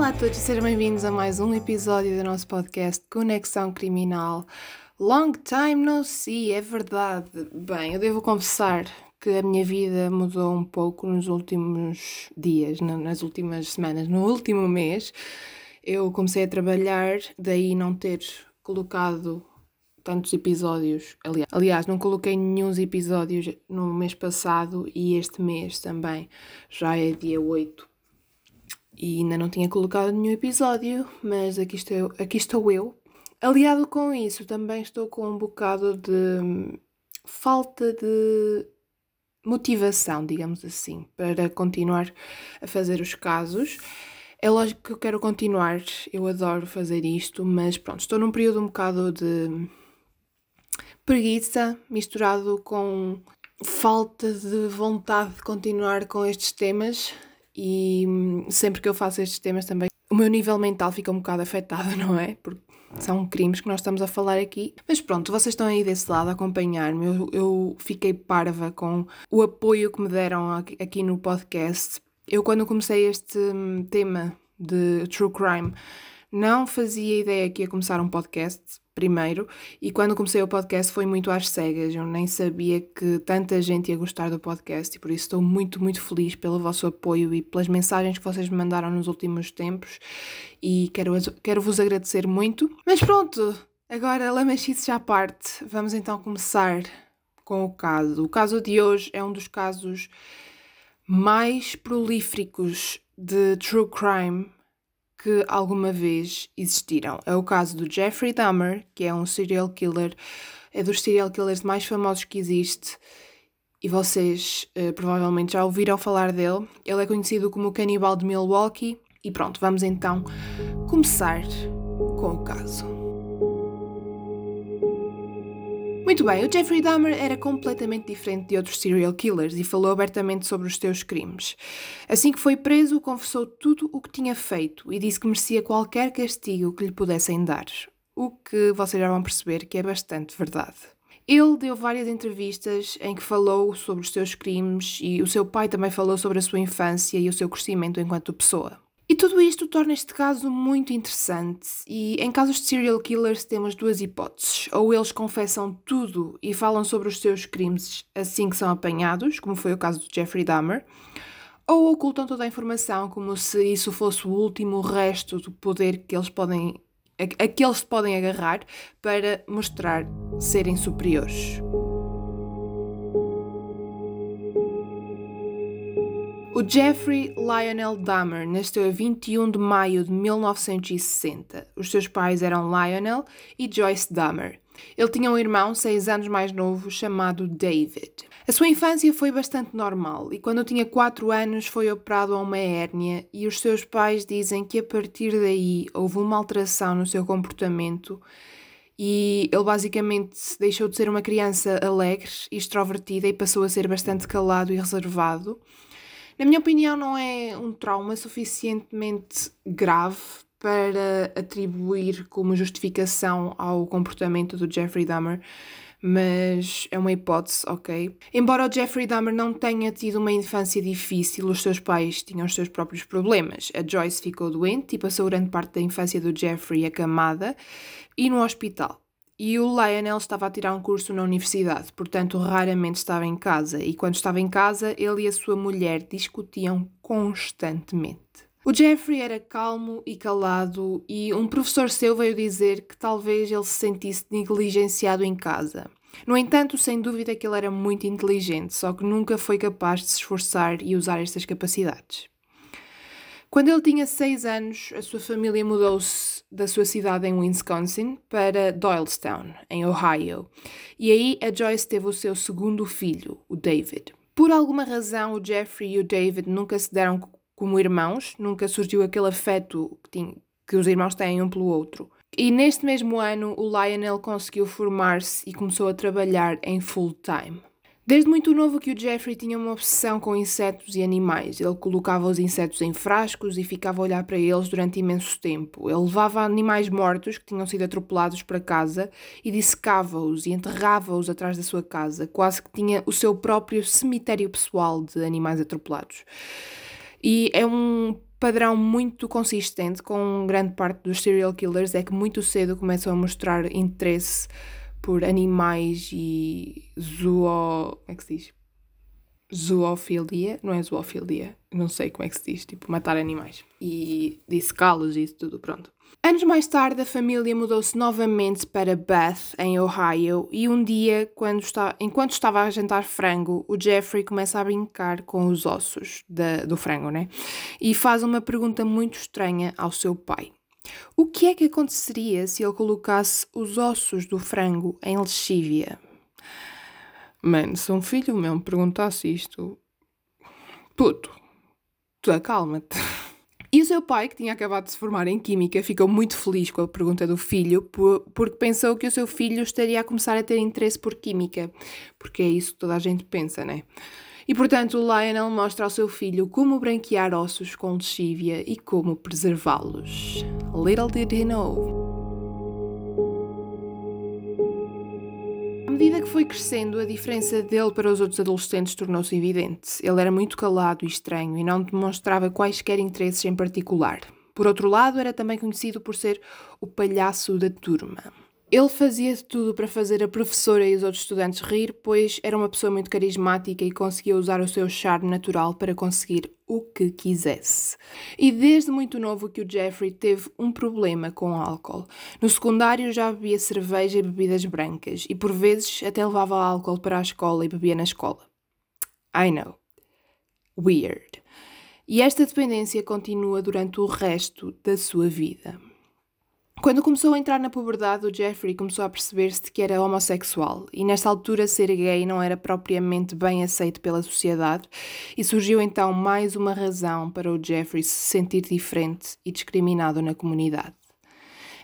Olá a todos sejam bem-vindos a mais um episódio do nosso podcast Conexão Criminal. Long time no see, é verdade. Bem, eu devo confessar que a minha vida mudou um pouco nos últimos dias, nas últimas semanas. No último mês eu comecei a trabalhar, daí não ter colocado tantos episódios. Aliás, não coloquei nenhum episódios no mês passado e este mês também. Já é dia 8 e ainda não tinha colocado nenhum episódio, mas aqui estou, aqui estou eu. Aliado com isso, também estou com um bocado de falta de motivação, digamos assim, para continuar a fazer os casos. É lógico que eu quero continuar, eu adoro fazer isto, mas pronto, estou num período um bocado de preguiça misturado com falta de vontade de continuar com estes temas e hum, sempre que eu faço estes temas também o meu nível mental fica um bocado afetado, não é? Porque são crimes que nós estamos a falar aqui. Mas pronto, vocês estão aí desse lado a acompanhar-me. Eu, eu fiquei parva com o apoio que me deram aqui, no podcast. Eu, quando comecei este hum, tema de true crime, não fazia ideia que ia começar um podcast primeiro, e quando comecei o podcast foi muito às cegas. Eu nem sabia que tanta gente ia gostar do podcast, e por isso estou muito, muito feliz pelo vosso apoio e pelas mensagens que vocês me mandaram nos últimos tempos. E quero, quero vos agradecer muito. Mas pronto, agora lamachices à parte, vamos então começar com o caso. O caso de hoje é um dos casos mais prolíficos de true crime que alguma vez existiram. É o caso do Jeffrey Dahmer, que é um serial killer, é dos serial killers mais famosos que existe. E vocês uh, provavelmente já ouviram falar dele. Ele é conhecido como o canibal de Milwaukee. E pronto, vamos então começar com o caso. Muito bem, o Jeffrey Dahmer era completamente diferente de outros serial killers e falou abertamente sobre os seus crimes. Assim que foi preso, confessou tudo o que tinha feito e disse que merecia qualquer castigo que lhe pudessem dar. O que vocês já vão perceber que é bastante verdade. Ele deu várias entrevistas em que falou sobre os seus crimes e o seu pai também falou sobre a sua infância e o seu crescimento enquanto pessoa. E tudo isto torna este caso muito interessante. E em casos de serial killers temos duas hipóteses. Ou eles confessam tudo e falam sobre os seus crimes assim que são apanhados, como foi o caso do Jeffrey Dahmer, ou ocultam toda a informação como se isso fosse o último resto do poder que eles podem a, a que eles podem agarrar para mostrar serem superiores. O Jeffrey Lionel Dahmer nasceu a 21 de maio de 1960. Os seus pais eram Lionel e Joyce Dahmer. Ele tinha um irmão seis anos mais novo chamado David. A sua infância foi bastante normal e quando tinha 4 anos foi operado a uma hérnia e os seus pais dizem que a partir daí houve uma alteração no seu comportamento e ele basicamente deixou de ser uma criança alegre e extrovertida e passou a ser bastante calado e reservado. Na minha opinião, não é um trauma suficientemente grave para atribuir como justificação ao comportamento do Jeffrey Dahmer, mas é uma hipótese, ok? Embora o Jeffrey Dahmer não tenha tido uma infância difícil, os seus pais tinham os seus próprios problemas. A Joyce ficou doente e passou grande parte da infância do Jeffrey acamada e no hospital. E o Lionel estava a tirar um curso na universidade, portanto raramente estava em casa. E quando estava em casa, ele e a sua mulher discutiam constantemente. O Jeffrey era calmo e calado, e um professor seu veio dizer que talvez ele se sentisse negligenciado em casa. No entanto, sem dúvida que ele era muito inteligente, só que nunca foi capaz de se esforçar e usar estas capacidades. Quando ele tinha seis anos, a sua família mudou-se da sua cidade em Wisconsin para Doylestown, em Ohio. E aí a Joyce teve o seu segundo filho, o David. Por alguma razão, o Jeffrey e o David nunca se deram como irmãos, nunca surgiu aquele afeto que, tinha, que os irmãos têm um pelo outro. E neste mesmo ano, o Lionel conseguiu formar-se e começou a trabalhar em full time. Desde muito novo que o Jeffrey tinha uma obsessão com insetos e animais. Ele colocava os insetos em frascos e ficava a olhar para eles durante imenso tempo. Ele levava animais mortos que tinham sido atropelados para casa e dissecava-os e enterrava-os atrás da sua casa, quase que tinha o seu próprio cemitério pessoal de animais atropelados. E é um padrão muito consistente com grande parte dos serial killers é que muito cedo começam a mostrar interesse por animais e zoo... como é que se diz? Zoofilia, não é zoofilia, não sei como é que se diz, tipo matar animais e dissecá-los e isso tudo, pronto. Anos mais tarde, a família mudou-se novamente para Bath, em Ohio, e um dia, quando está, enquanto estava a jantar frango, o Jeffrey começa a brincar com os ossos do frango, né? E faz uma pergunta muito estranha ao seu pai. O que é que aconteceria se ele colocasse os ossos do frango em lexívia? Mano, se um filho meu me perguntasse isto, puto, tu acalma-te. E o seu pai, que tinha acabado de se formar em Química, ficou muito feliz com a pergunta do filho, porque pensou que o seu filho estaria a começar a ter interesse por Química, porque é isso que toda a gente pensa, né? E portanto, o Lionel mostra ao seu filho como branquear ossos com lexívia e como preservá-los. Little did he know. medida que foi crescendo, a diferença dele para os outros adolescentes tornou-se evidente. Ele era muito calado e estranho e não demonstrava quaisquer interesses em particular. Por outro lado, era também conhecido por ser o palhaço da turma. Ele fazia tudo para fazer a professora e os outros estudantes rir, pois era uma pessoa muito carismática e conseguia usar o seu charme natural para conseguir o que quisesse. E desde muito novo que o Jeffrey teve um problema com álcool. No secundário já bebia cerveja e bebidas brancas, e por vezes até levava álcool para a escola e bebia na escola. I know. Weird. E esta dependência continua durante o resto da sua vida. Quando começou a entrar na puberdade, o Jeffrey começou a perceber-se que era homossexual, e nesta altura ser gay não era propriamente bem aceito pela sociedade, e surgiu então mais uma razão para o Jeffrey se sentir diferente e discriminado na comunidade.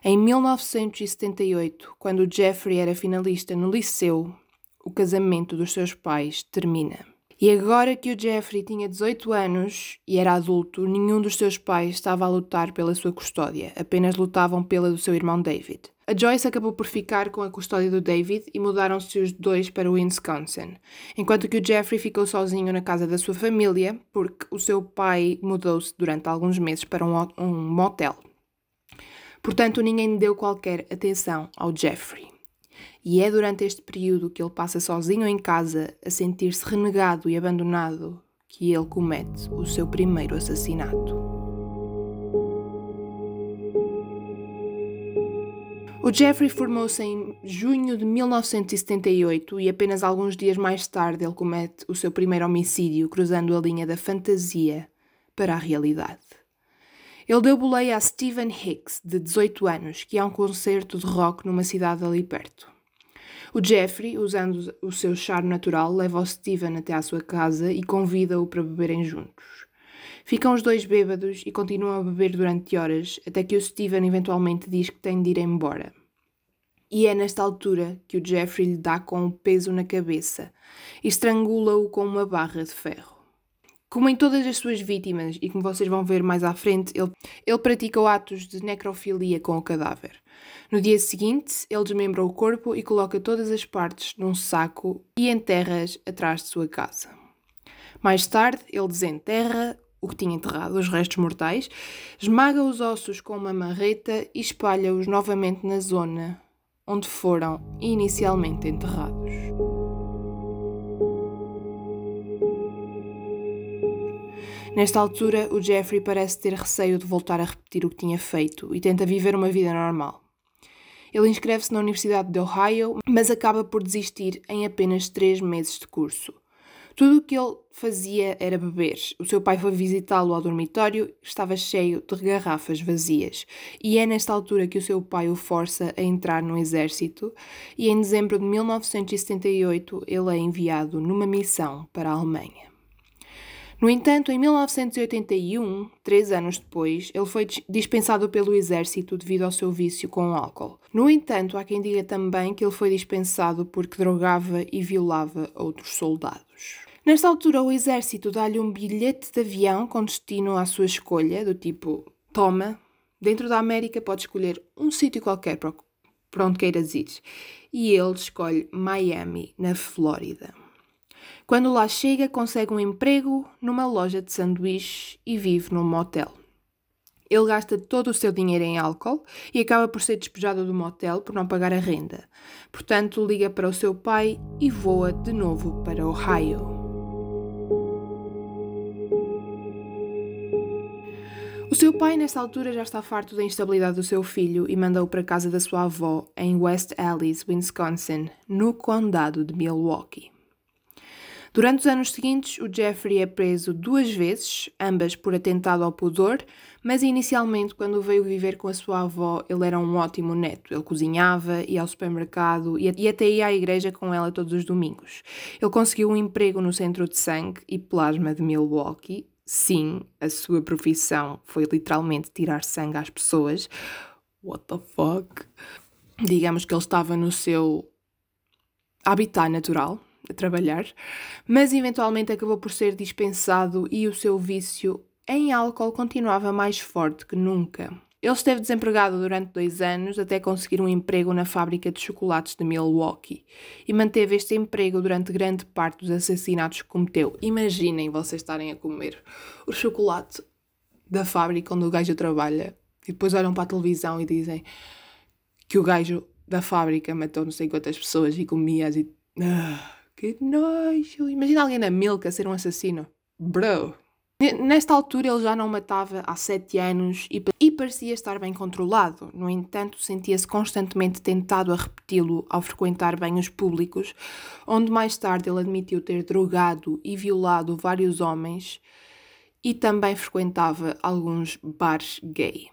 Em 1978, quando o Jeffrey era finalista no liceu, o casamento dos seus pais termina. E agora que o Jeffrey tinha 18 anos e era adulto, nenhum dos seus pais estava a lutar pela sua custódia, apenas lutavam pela do seu irmão David. A Joyce acabou por ficar com a custódia do David e mudaram-se os dois para Wisconsin, enquanto que o Jeffrey ficou sozinho na casa da sua família, porque o seu pai mudou-se durante alguns meses para um, um motel. Portanto, ninguém deu qualquer atenção ao Jeffrey. E é durante este período que ele passa sozinho em casa a sentir-se renegado e abandonado que ele comete o seu primeiro assassinato. O Jeffrey formou-se em junho de 1978 e apenas alguns dias mais tarde ele comete o seu primeiro homicídio, cruzando a linha da fantasia para a realidade. Ele deu boleia a Stephen Hicks, de 18 anos, que há um concerto de rock numa cidade ali perto. O Jeffrey, usando o seu charme natural, leva o Steven até à sua casa e convida-o para beberem juntos. Ficam os dois bêbados e continuam a beber durante horas, até que o Steven eventualmente diz que tem de ir embora. E é nesta altura que o Jeffrey lhe dá com o um peso na cabeça e estrangula-o com uma barra de ferro. Como em todas as suas vítimas, e como vocês vão ver mais à frente, ele, ele pratica atos de necrofilia com o cadáver. No dia seguinte, ele desmembra o corpo e coloca todas as partes num saco e enterra-as atrás de sua casa. Mais tarde, ele desenterra o que tinha enterrado, os restos mortais, esmaga os ossos com uma marreta e espalha-os novamente na zona onde foram inicialmente enterrados. Nesta altura, o Jeffrey parece ter receio de voltar a repetir o que tinha feito e tenta viver uma vida normal. Ele inscreve-se na Universidade de Ohio, mas acaba por desistir em apenas três meses de curso. Tudo o que ele fazia era beber. O seu pai foi visitá-lo ao dormitório, estava cheio de garrafas vazias. E é nesta altura que o seu pai o força a entrar no exército, e em dezembro de 1978 ele é enviado numa missão para a Alemanha. No entanto, em 1981, três anos depois, ele foi dispensado pelo exército devido ao seu vício com álcool. No entanto, há quem diga também que ele foi dispensado porque drogava e violava outros soldados. Nesta altura, o exército dá-lhe um bilhete de avião com destino à sua escolha, do tipo: toma, dentro da América pode escolher um sítio qualquer para onde queiras ir. E ele escolhe Miami, na Flórida. Quando lá chega, consegue um emprego numa loja de sanduíches e vive num motel. Ele gasta todo o seu dinheiro em álcool e acaba por ser despejado do motel por não pagar a renda. Portanto, liga para o seu pai e voa de novo para Ohio. O seu pai, nesta altura, já está farto da instabilidade do seu filho e mandou-o para a casa da sua avó, em West Allis, Wisconsin, no condado de Milwaukee. Durante os anos seguintes, o Jeffrey é preso duas vezes, ambas por atentado ao pudor, mas inicialmente, quando veio viver com a sua avó, ele era um ótimo neto. Ele cozinhava, ia ao supermercado e até ia à igreja com ela todos os domingos. Ele conseguiu um emprego no Centro de Sangue e Plasma de Milwaukee. Sim, a sua profissão foi literalmente tirar sangue às pessoas. What the fuck? Digamos que ele estava no seu habitat natural, a trabalhar, mas eventualmente acabou por ser dispensado e o seu vício em álcool continuava mais forte que nunca. Ele esteve desempregado durante dois anos até conseguir um emprego na fábrica de chocolates de Milwaukee e manteve este emprego durante grande parte dos assassinatos que cometeu. Imaginem vocês estarem a comer o chocolate da fábrica onde o gajo trabalha e depois olham para a televisão e dizem que o gajo da fábrica matou não sei quantas pessoas e comia e. Ah. Que nojo! Imagina alguém na Milka ser um assassino. Bro! Nesta altura ele já não matava há sete anos e, parecia estar bem controlado. No entanto, sentia-se constantemente tentado a repeti-lo ao frequentar banhos públicos, onde mais tarde ele admitiu ter drogado e violado vários homens e também frequentava alguns bares gay.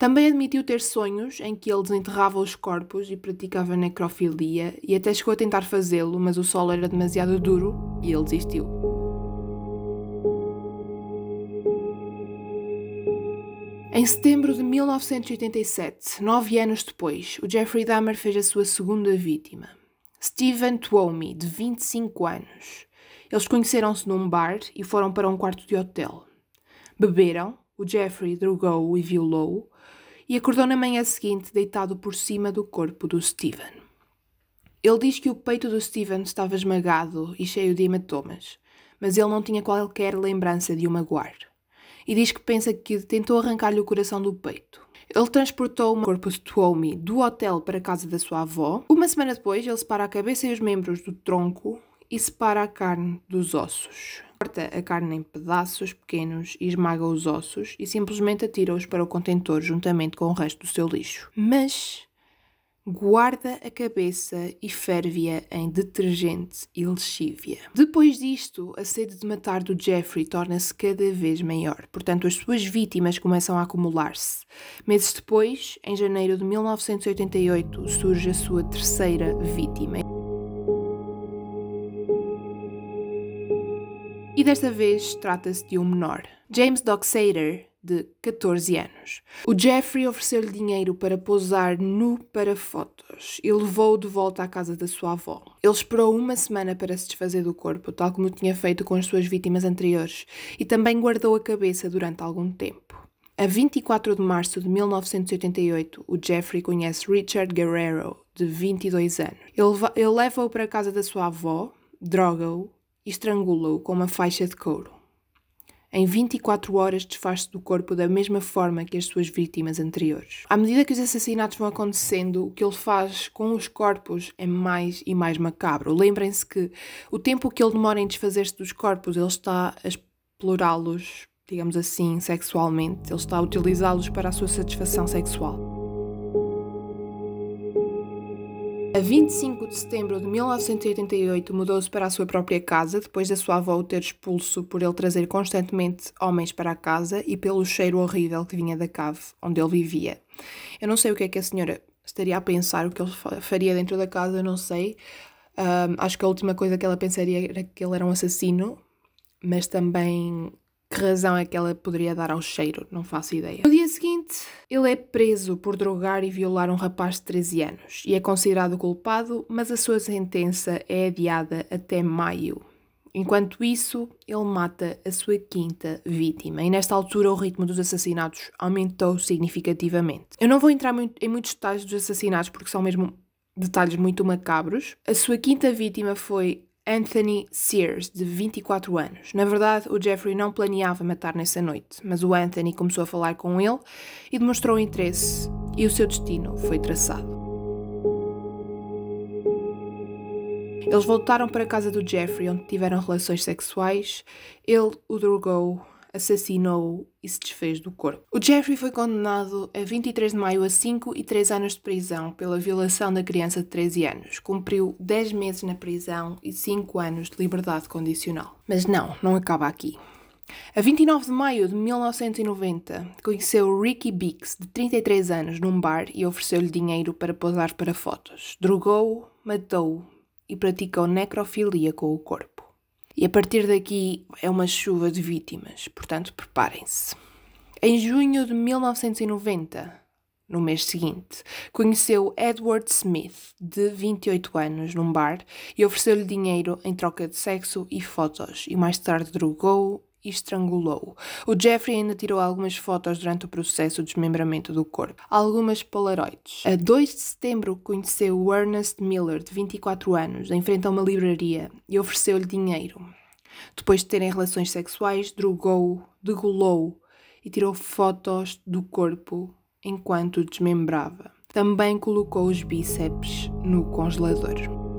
Também admitiu ter sonhos em que ele desenterrava os corpos e praticava necrofilia, e até chegou a tentar fazê-lo, mas o solo era demasiado duro e ele desistiu. Em setembro de 1987, nove anos depois, o Jeffrey Dahmer fez a sua segunda vítima. Stephen Twomey, de 25 anos. Eles conheceram-se num bar e foram para um quarto de hotel. Beberam, o Jeffrey drogou-o e violou-o, e acordou na manhã seguinte deitado por cima do corpo do Steven. Ele diz que o peito do Steven estava esmagado e cheio de hematomas, mas ele não tinha qualquer lembrança de o magoar. E diz que pensa que tentou arrancar-lhe o coração do peito. Ele transportou o corpo de Tuomi do hotel para a casa da sua avó. Uma semana depois, ele separa a cabeça e os membros do tronco e separa a carne dos ossos. Corta a carne em pedaços pequenos e esmaga os ossos e simplesmente atira-os para o contentor juntamente com o resto do seu lixo. Mas guarda a cabeça e ferve-a em detergente e lexívia. Depois disto, a sede de matar do Jeffrey torna-se cada vez maior, portanto, as suas vítimas começam a acumular-se. Meses depois, em janeiro de 1988, surge a sua terceira vítima. E desta vez trata-se de um menor, James Docksader, de 14 anos. O Jeffrey ofereceu-lhe dinheiro para posar nu para fotos e levou-o de volta à casa da sua avó. Ele esperou uma semana para se desfazer do corpo, tal como tinha feito com as suas vítimas anteriores, e também guardou a cabeça durante algum tempo. A 24 de março de 1988, o Jeffrey conhece Richard Guerrero, de 22 anos. Ele, ele leva-o para a casa da sua avó, droga-o e estrangula-o com uma faixa de couro. Em 24 horas desfaz-se do corpo da mesma forma que as suas vítimas anteriores. À medida que os assassinatos vão acontecendo, o que ele faz com os corpos é mais e mais macabro. Lembrem-se que o tempo que ele demora em desfazer-se dos corpos, ele está a explorá-los, digamos assim, sexualmente. Ele está a utilizá-los para a sua satisfação sexual. A 25 de setembro de 1988 mudou-se para a sua própria casa depois da sua avó o ter expulso por ele trazer constantemente homens para a casa e pelo cheiro horrível que vinha da cave onde ele vivia. Eu não sei o que é que a senhora estaria a pensar, o que ele faria dentro da casa, não sei. Um, acho que a última coisa que ela pensaria era que ele era um assassino, mas também que razão é que ela poderia dar ao cheiro? Não faço ideia. No dia seguinte, ele é preso por drogar e violar um rapaz de 13 anos e é considerado culpado, mas a sua sentença é adiada até maio. Enquanto isso, ele mata a sua quinta vítima, e nesta altura o ritmo dos assassinatos aumentou significativamente. Eu não vou entrar muito, em muitos detalhes dos assassinatos porque são mesmo detalhes muito macabros. A sua quinta vítima foi Anthony Sears, de 24 anos. Na verdade, o Jeffrey não planeava matar nessa noite, mas o Anthony começou a falar com ele e demonstrou interesse, e o seu destino foi traçado. Eles voltaram para a casa do Jeffrey, onde tiveram relações sexuais. Ele o drogou, assassinou e se desfez do corpo. O Jeffrey foi condenado a 23 de maio a 5 e 3 anos de prisão pela violação da criança de 13 anos. Cumpriu 10 meses na prisão e 5 anos de liberdade condicional. Mas não, não acaba aqui. A 29 de maio de 1990, conheceu Ricky Biggs, de 33 anos, num bar e ofereceu-lhe dinheiro para posar para fotos. Drogou, matou e praticou necrofilia com o corpo. E a partir daqui é uma chuva de vítimas, portanto preparem-se. Em junho de 1990, no mês seguinte, conheceu Edward Smith, de 28 anos, num bar e ofereceu-lhe dinheiro em troca de sexo e fotos, e mais tarde drogou e estrangulou. O Jeffrey ainda tirou algumas fotos durante o processo de desmembramento do corpo, algumas polaroids. A 2 de setembro conheceu Ernest Miller, de 24 anos, em frente a uma livraria e ofereceu-lhe dinheiro. Depois de terem relações sexuais, drogou, degolou e tirou fotos do corpo enquanto desmembrava. Também colocou os bíceps no congelador.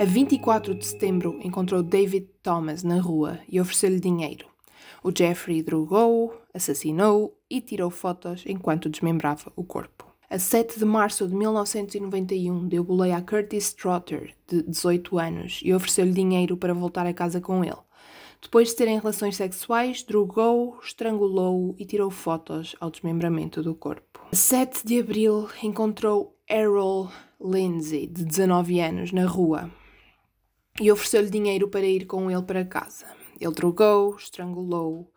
A 24 de setembro encontrou David Thomas na rua e ofereceu-lhe dinheiro. O Jeffrey drogou, assassinou e tirou fotos enquanto desmembrava o corpo. A 7 de março de 1991 deu boleia a Curtis Trotter, de 18 anos, e ofereceu-lhe dinheiro para voltar a casa com ele. Depois de terem relações sexuais, drogou, estrangulou e tirou fotos ao desmembramento do corpo. A 7 de abril encontrou Errol Lindsay, de 19 anos, na rua e ofereceu-lhe dinheiro para ir com ele para casa. Ele drogou, estrangulou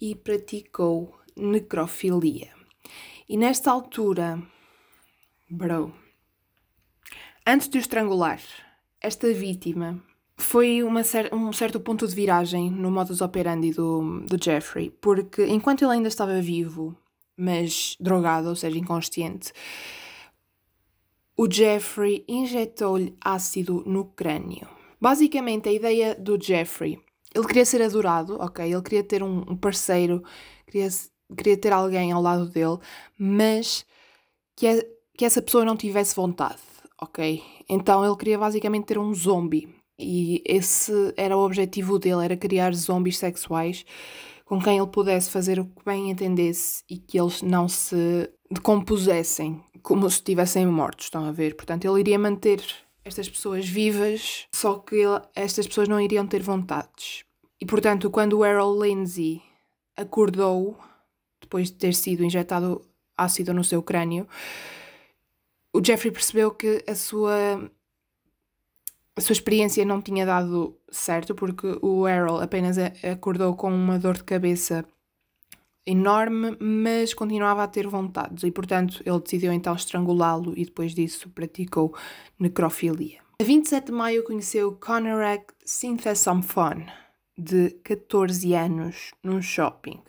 e praticou necrofilia. E nesta altura, bro, antes de o estrangular, esta vítima foi cer um certo ponto de viragem no modus operandi do, do Jeffrey, porque enquanto ele ainda estava vivo, mas drogado, ou seja, inconsciente, o Jeffrey injetou-lhe ácido no crânio. Basicamente, a ideia do Jeffrey, ele queria ser adorado, ok? Ele queria ter um, parceiro, queria, queria ter alguém ao lado dele, mas que, a, que essa pessoa não tivesse vontade, ok? Então ele queria basicamente ter um zombie. E esse era o objetivo dele, era criar zombies sexuais com quem ele pudesse fazer o que bem entendesse e que eles não se decompusessem como se estivessem mortos, estão a ver? Portanto, ele iria manter estas pessoas vivas, só que estas pessoas não iriam ter vontades. E portanto, quando o Errol Lindsay acordou, depois de ter sido injetado ácido no seu crânio, o Jeffrey percebeu que a sua a sua experiência não tinha dado certo porque o Errol apenas acordou com uma dor de cabeça enorme, mas continuava a ter vontades e, portanto, ele decidiu então estrangulá-lo e depois disso praticou necrofilia. A 27 de maio conheceu Conorak Synthesomphones, de 14 anos, num shopping.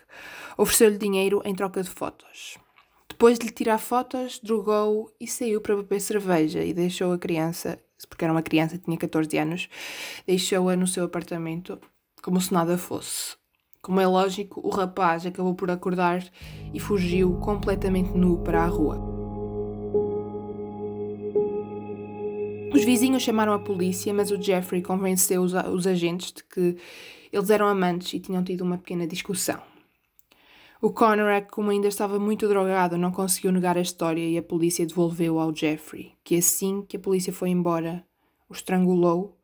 Ofereceu-lhe dinheiro em troca de fotos. Depois de lhe tirar fotos, drogou e saiu para beber cerveja e deixou a criança, porque era uma criança, tinha 14 anos, deixou-a no seu apartamento como se nada fosse. Como é lógico, o rapaz acabou por acordar e fugiu completamente nu para a rua. Os vizinhos chamaram a polícia, mas o Jeffrey convenceu os, os agentes de que eles eram amantes e tinham tido uma pequena discussão. O Conrad, como ainda estava muito drogado, não conseguiu negar a história e a polícia devolveu ao Jeffrey, que assim que a polícia foi embora, o estrangulou,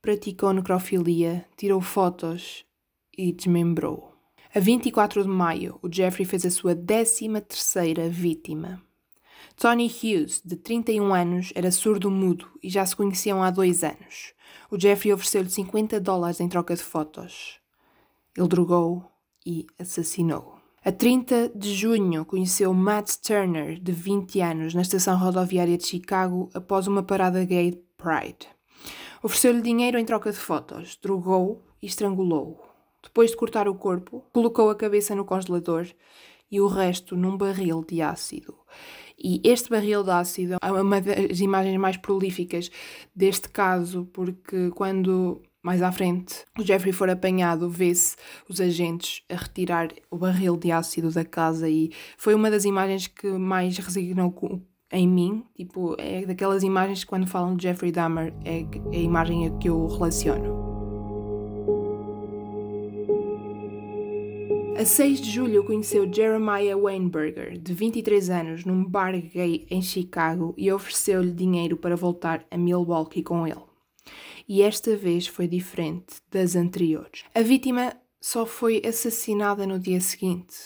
praticou necrofilia, tirou fotos e desmembrou. A 24 de maio, o Jeffrey fez a sua 13ª vítima. Tony Hughes, de 31 anos, era surdo-mudo e já se conheciam há dois anos. O Jeffrey ofereceu-lhe 50 dólares em troca de fotos. Ele drogou e assassinou. A 30 de junho, conheceu Matt Turner, de 20 anos, na estação rodoviária de Chicago após uma parada gay Pride. Ofereceu-lhe dinheiro em troca de fotos, drogou e estrangulou. Depois de cortar o corpo, colocou a cabeça no congelador e o resto num barril de ácido. E este barril de ácido é uma das imagens mais prolíficas deste caso, porque quando mais à frente o Jeffrey for apanhado, vê-se os agentes a retirar o barril de ácido da casa e foi uma das imagens que mais resignou em mim. Tipo, é daquelas imagens que quando falam de Jeffrey Dahmer é a imagem a que eu relaciono. A 6 de julho conheceu Jeremiah Weinberger, de 23 anos, num bar gay em Chicago e ofereceu-lhe dinheiro para voltar a Milwaukee com ele. E esta vez foi diferente das anteriores. A vítima só foi assassinada no dia seguinte.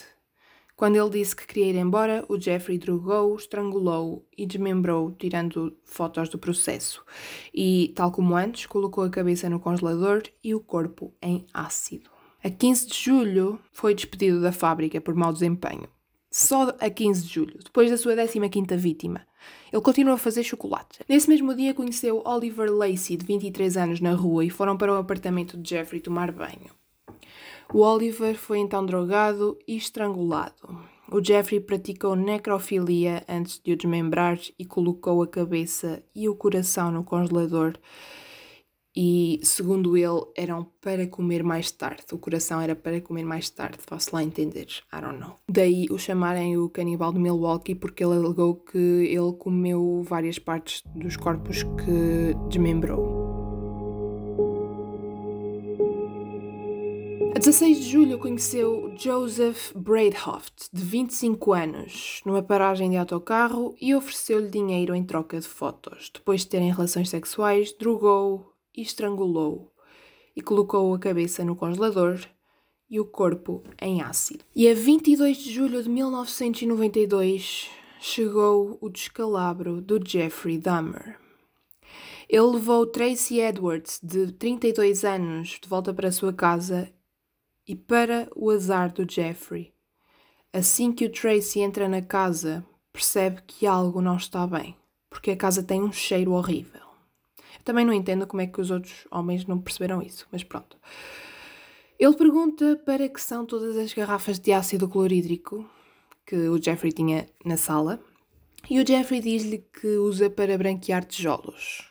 Quando ele disse que queria ir embora, o Jeffrey drogou, estrangulou e desmembrou, tirando fotos do processo. E, tal como antes, colocou a cabeça no congelador e o corpo em ácido. A 15 de julho foi despedido da fábrica por mau desempenho. Só a 15 de julho, depois da sua 15ª vítima. Ele continuou a fazer chocolate. Nesse mesmo dia conheceu Oliver Lacey, de 23 anos, na rua e foram para o apartamento de Jeffrey tomar banho. O Oliver foi então drogado e estrangulado. O Jeffrey praticou necrofilia antes de o desmembrar e colocou a cabeça e o coração no congelador e, segundo ele, eram para comer mais tarde. O coração era para comer mais tarde, faço lá entender. I don't know. Daí o chamarem o canibal de Milwaukee porque ele alegou que ele comeu várias partes dos corpos que desmembrou. A 16 de julho conheceu Joseph Braidhoft, de 25 anos, numa paragem de autocarro e ofereceu-lhe dinheiro em troca de fotos. Depois de terem relações sexuais, drogou, e estrangulou-o e colocou a cabeça no congelador e o corpo em ácido. E a 22 de julho de 1992 chegou o descalabro do Jeffrey Dahmer. Ele levou Tracy Edwards, de 32 anos, de volta para a sua casa e para o azar do Jeffrey. Assim que o Tracy entra na casa, percebe que algo não está bem, porque a casa tem um cheiro horrível. Também não entendo como é que os outros homens não perceberam isso, mas pronto. Ele pergunta para que são todas as garrafas de ácido clorídrico que o Jeffrey tinha na sala e o Jeffrey diz-lhe que usa para branquear tijolos.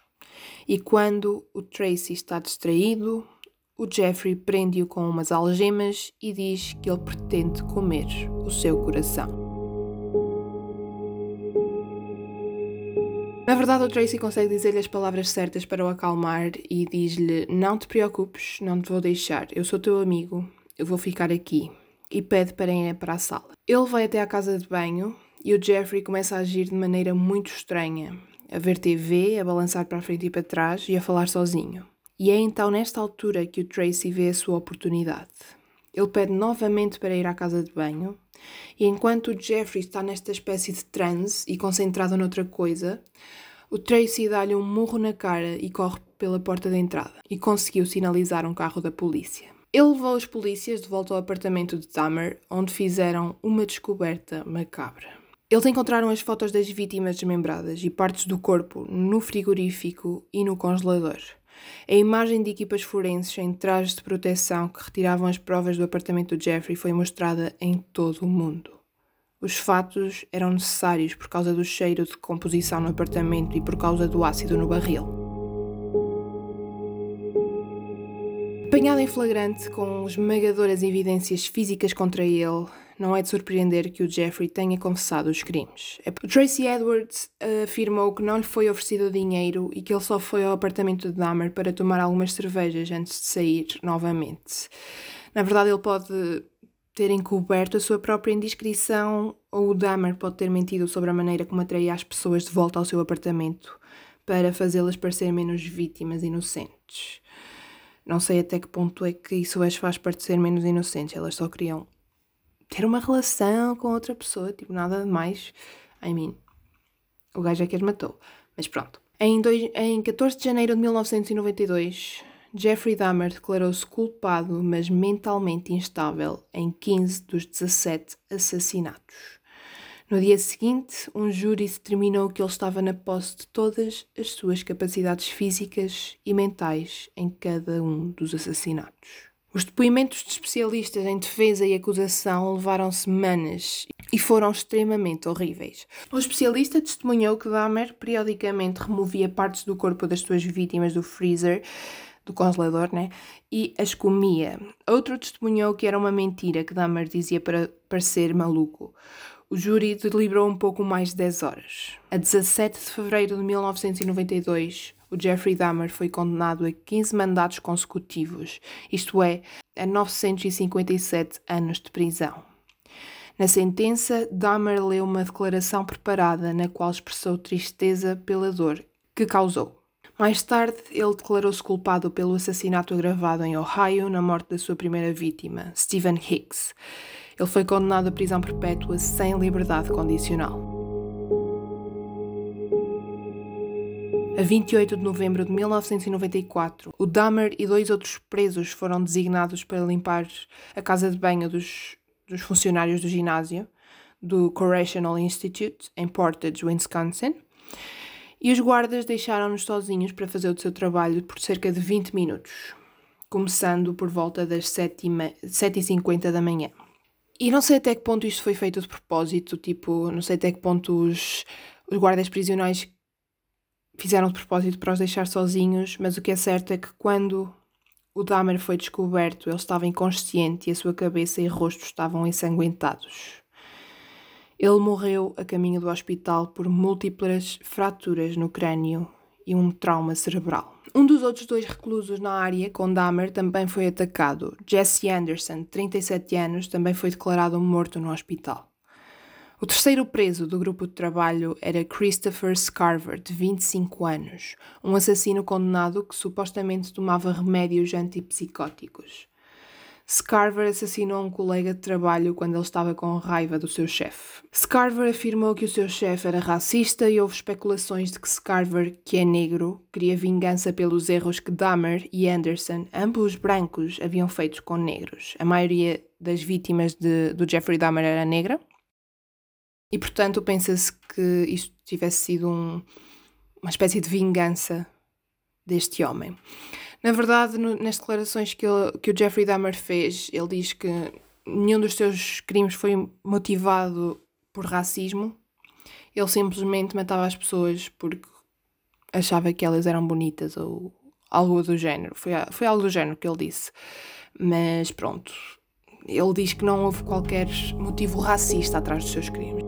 E quando o Tracy está distraído, o Jeffrey prende-o com umas algemas e diz que ele pretende comer o seu coração. Na verdade, o Tracy consegue dizer-lhe as palavras certas para o acalmar e diz-lhe: Não te preocupes, não te vou deixar, eu sou teu amigo, eu vou ficar aqui. E pede para ir para a sala. Ele vai até à casa de banho e o Jeffrey começa a agir de maneira muito estranha, a ver TV, a balançar para a frente e para trás e a falar sozinho. E é então nesta altura que o Tracy vê a sua oportunidade. Ele pede novamente para ir à casa de banho e enquanto Jeffrey está nesta espécie de transe e concentrado noutra coisa, o Tracy dá-lhe um murro na cara e corre pela porta de entrada e conseguiu sinalizar um carro da polícia. Ele levou os polícias de volta ao apartamento de Dahmer, onde fizeram uma descoberta macabra. Eles encontraram as fotos das vítimas desmembradas e partes do corpo no frigorífico e no congelador. A imagem de equipas forenses em trajes de proteção que retiravam as provas do apartamento de Jeffrey foi mostrada em todo o mundo. Os fatos eram necessários por causa do cheiro de composição no apartamento e por causa do ácido no barril. Apanhado em flagrante com esmagadoras evidências físicas contra ele, não é de surpreender que o Jeffrey tenha confessado os crimes. O Tracy Edwards afirmou que não lhe foi oferecido dinheiro e que ele só foi ao apartamento de Dahmer para tomar algumas cervejas antes de sair novamente. Na verdade, ele pode ter encoberto a sua própria indiscrição ou o Dahmer pode ter mentido sobre a maneira como atraía as pessoas de volta ao seu apartamento para fazê-las parecer menos vítimas inocentes. Não sei até que ponto é que isso as faz parecer menos inocentes. Elas só queriam ter uma relação com outra pessoa, tipo, nada de mais. I mean, o gajo é que as matou. Mas pronto. Em, dois, em 14 de janeiro de 1992, Jeffrey Dahmer declarou-se culpado, mas mentalmente instável, em 15 dos 17 assassinatos. No dia seguinte, um júri determinou que ele estava na posse de todas as suas capacidades físicas e mentais em cada um dos assassinatos. Os depoimentos de especialistas em defesa e acusação levaram semanas e foram extremamente horríveis. O especialista testemunhou que Dahmer periodicamente removia partes do corpo das suas vítimas do freezer, do congelador, né? E as comia. Outro testemunhou que era uma mentira que Dahmer dizia para parecer maluco. O júri deliberou um pouco mais de 10 horas. A 17 de fevereiro de 1992, o Jeffrey Dahmer foi condenado a 15 mandatos consecutivos, isto é, a 957 anos de prisão. Na sentença, Dahmer leu uma declaração preparada na qual expressou tristeza pela dor que causou. Mais tarde, ele declarou-se culpado pelo assassinato agravado em Ohio na morte da sua primeira vítima, Stephen Hicks. Ele foi condenado à prisão perpétua sem liberdade condicional. A 28 de novembro de 1994, o Dahmer e dois outros presos foram designados para limpar a casa de banho dos dos funcionários do ginásio do Correctional Institute em Portage, Wisconsin, e os guardas deixaram-nos sozinhos para fazer o seu trabalho por cerca de 20 minutos, começando por volta das 7h50 da manhã. E não sei até que ponto isto foi feito de propósito, tipo, não sei até que ponto os, os guardas prisionais fizeram de propósito para os deixar sozinhos, mas o que é certo é que quando o Dahmer foi descoberto, ele estava inconsciente e a sua cabeça e rosto estavam ensanguentados. Ele morreu a caminho do hospital por múltiplas fraturas no crânio e um trauma cerebral. Um dos outros dois reclusos na área com Dahmer também foi atacado. Jesse Anderson, 37 anos, também foi declarado morto no hospital. O terceiro preso do grupo de trabalho era Christopher Scarver, de 25 anos, um assassino condenado que supostamente tomava remédios antipsicóticos. Scarver assassinou um colega de trabalho quando ele estava com raiva do seu chefe. Scarver afirmou que o seu chefe era racista e houve especulações de que Scarver, que é negro, queria vingança pelos erros que Dahmer e Anderson, ambos brancos, haviam feito com negros. A maioria das vítimas de, do Jeffrey Dahmer era negra, e portanto pensa-se que isto tivesse sido um, uma espécie de vingança deste homem. Na verdade, no, nas declarações que, ele, que o Jeffrey Dahmer fez, ele diz que nenhum dos seus crimes foi motivado por racismo. Ele simplesmente matava as pessoas porque achava que elas eram bonitas ou algo do género. Foi, foi algo do género que ele disse. Mas pronto, ele diz que não houve qualquer motivo racista atrás dos seus crimes.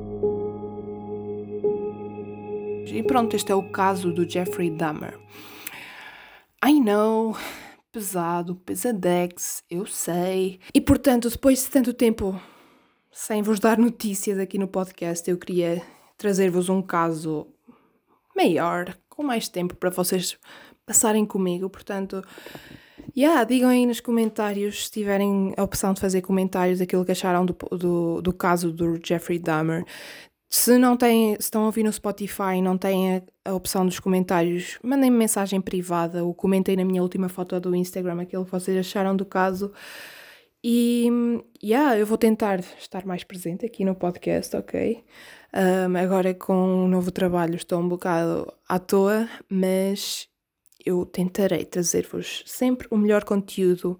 E pronto, este é o caso do Jeffrey Dahmer. I know, pesado, pesadex, eu sei. E portanto, depois de tanto tempo sem vos dar notícias aqui no podcast, eu queria trazer-vos um caso maior, com mais tempo para vocês passarem comigo. Portanto, yeah, digam aí nos comentários se tiverem a opção de fazer comentários daquilo que acharam do, do, do caso do Jeffrey Dahmer. Se não têm, se estão a ouvir no Spotify e não têm a, a, opção dos comentários, mandem-me mensagem privada ou comentem na minha última foto do Instagram aquilo que vocês acharam do caso. E yeah, eu vou tentar estar mais presente aqui no podcast, ok? Um, agora com um novo trabalho estou um bocado à toa, mas eu tentarei trazer-vos sempre o melhor conteúdo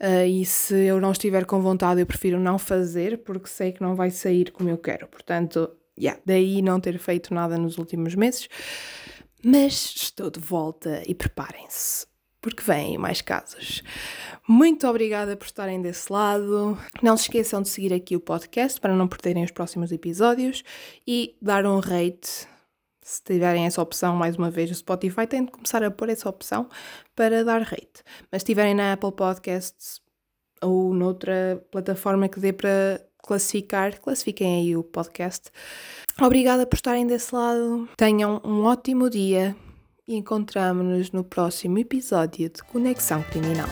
Uh, e se eu não estiver com vontade, eu prefiro não fazer, porque sei que não vai sair como eu quero. Portanto, yeah, daí não ter feito nada nos últimos meses. Mas estou de volta e preparem-se, porque vêm mais casos. Muito obrigada por estarem desse lado. Não se esqueçam de seguir aqui o podcast para não perderem os próximos episódios e dar um rate se tiverem essa opção, mais uma vez, o Spotify tem de começar a pôr essa opção para dar rate. Mas se estiverem na Apple Podcasts ou noutra plataforma que dê para classificar, classifiquem aí o podcast. Obrigada por estarem desse lado. Tenham um ótimo dia e encontramos-nos no próximo episódio de Conexão Criminal.